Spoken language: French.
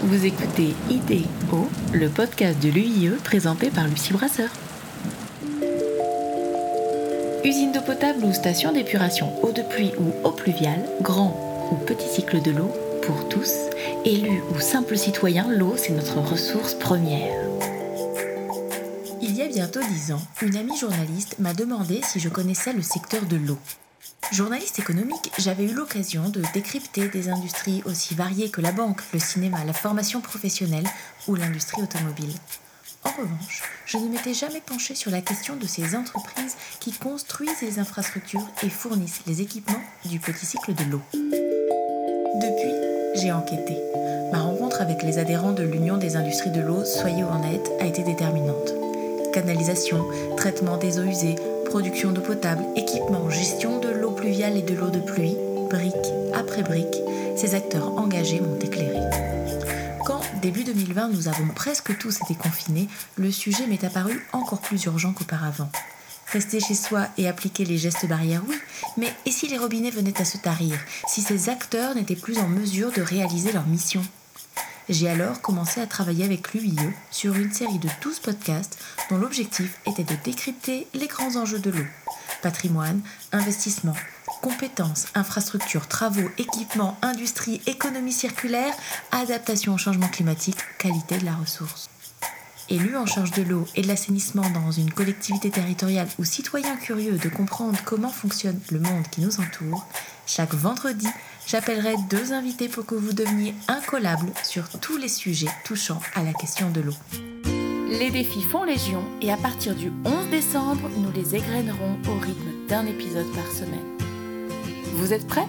Vous écoutez IDO, le podcast de l'UIE présenté par Lucie Brasseur. Usine d'eau potable ou station d'épuration, eau de pluie ou eau pluviale, grand ou petit cycle de l'eau, pour tous, élus ou simples citoyens, l'eau c'est notre ressource première. Il y a bientôt dix ans, une amie journaliste m'a demandé si je connaissais le secteur de l'eau. Journaliste économique, j'avais eu l'occasion de décrypter des industries aussi variées que la banque, le cinéma, la formation professionnelle ou l'industrie automobile. En revanche, je ne m'étais jamais penchée sur la question de ces entreprises qui construisent les infrastructures et fournissent les équipements du petit cycle de l'eau. Depuis, j'ai enquêté. Ma rencontre avec les adhérents de l'Union des industries de l'eau, soyez honnête, a été déterminante. Canalisation, traitement des eaux usées, production d'eau potable, équipement, gestion de l'eau pluviale et de l'eau de pluie, brique après brique, ces acteurs engagés m'ont éclairé. Quand, début 2020, nous avons presque tous été confinés, le sujet m'est apparu encore plus urgent qu'auparavant. Rester chez soi et appliquer les gestes barrières, oui, mais et si les robinets venaient à se tarir, si ces acteurs n'étaient plus en mesure de réaliser leur mission? J'ai alors commencé à travailler avec l'UIE sur une série de 12 podcasts dont l'objectif était de décrypter les grands enjeux de l'eau. Patrimoine, investissement, compétences, infrastructures, travaux, équipements, industrie, économie circulaire, adaptation au changement climatique, qualité de la ressource. Élu en charge de l'eau et de l'assainissement dans une collectivité territoriale ou citoyen curieux de comprendre comment fonctionne le monde qui nous entoure, chaque vendredi, j'appellerai deux invités pour que vous deveniez incollables sur tous les sujets touchant à la question de l'eau. Les défis font légion et à partir du 11 décembre, nous les égrènerons au rythme d'un épisode par semaine. Vous êtes prêts?